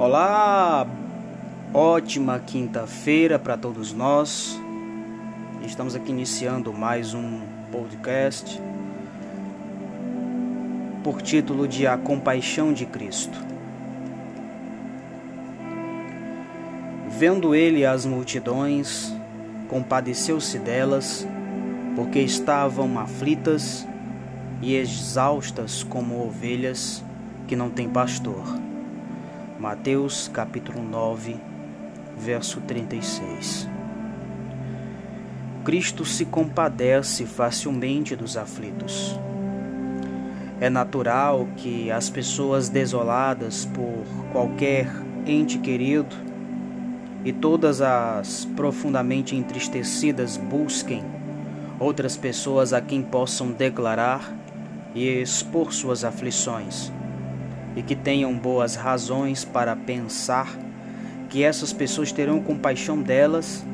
Olá, ótima quinta-feira para todos nós. Estamos aqui iniciando mais um podcast por título de A Compaixão de Cristo. Vendo ele as multidões, compadeceu-se delas, porque estavam aflitas e exaustas como ovelhas que não têm pastor. Mateus capítulo 9, verso 36. Cristo se compadece facilmente dos aflitos. É natural que as pessoas desoladas por qualquer ente querido e todas as profundamente entristecidas busquem outras pessoas a quem possam declarar e expor suas aflições, e que tenham boas razões para pensar que essas pessoas terão compaixão delas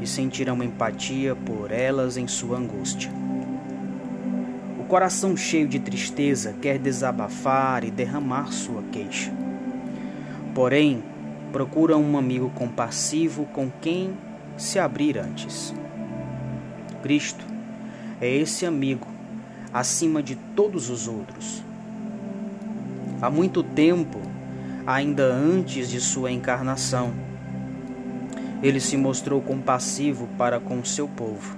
e sentirão empatia por elas em sua angústia. O coração cheio de tristeza quer desabafar e derramar sua queixa. Porém, procura um amigo compassivo com quem se abrir antes. Cristo é esse amigo acima de todos os outros. Há muito tempo, ainda antes de sua encarnação, ele se mostrou compassivo para com seu povo.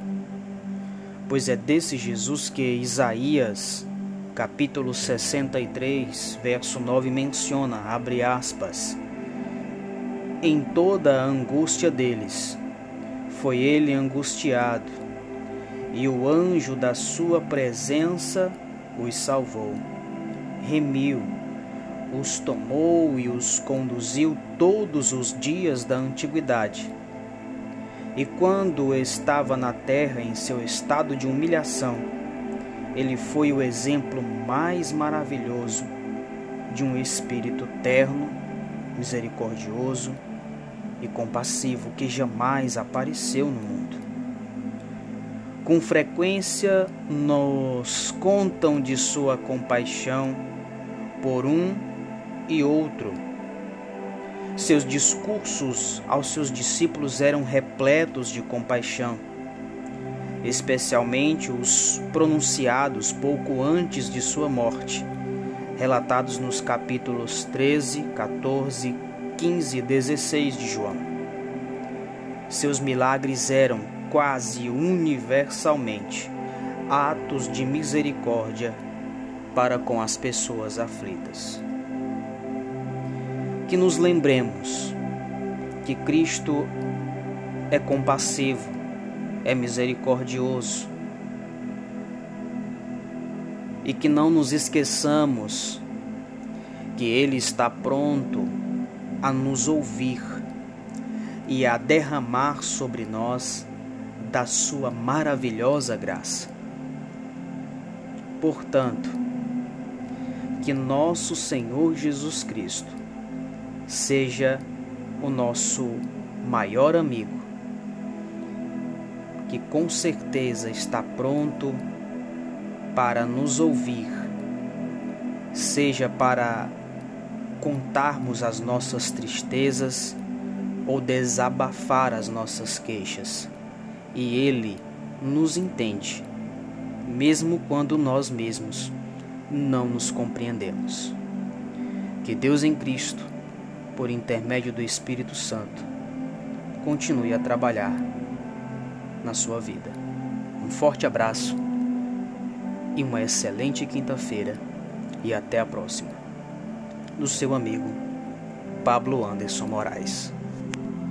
Pois é desse Jesus que Isaías, capítulo 63, verso 9 menciona, abre aspas, em toda a angústia deles, foi ele angustiado e o anjo da sua presença os salvou. Remiu, os tomou e os conduziu todos os dias da antiguidade. E quando estava na terra em seu estado de humilhação, ele foi o exemplo mais maravilhoso de um espírito terno, misericordioso e compassivo que jamais apareceu no mundo com frequência nos contam de sua compaixão por um e outro. Seus discursos aos seus discípulos eram repletos de compaixão, especialmente os pronunciados pouco antes de sua morte, relatados nos capítulos 13, 14, 15 e 16 de João. Seus milagres eram quase universalmente atos de misericórdia para com as pessoas aflitas. Que nos lembremos que Cristo é compassivo, é misericordioso e que não nos esqueçamos que Ele está pronto a nos ouvir e a derramar sobre nós da sua maravilhosa graça. Portanto, que nosso Senhor Jesus Cristo seja o nosso maior amigo, que com certeza está pronto para nos ouvir, seja para contarmos as nossas tristezas ou desabafar as nossas queixas e Ele nos entende, mesmo quando nós mesmos não nos compreendemos. Que Deus em Cristo, por intermédio do Espírito Santo, continue a trabalhar na sua vida. Um forte abraço e uma excelente quinta-feira e até a próxima. Do seu amigo Pablo Anderson Moraes.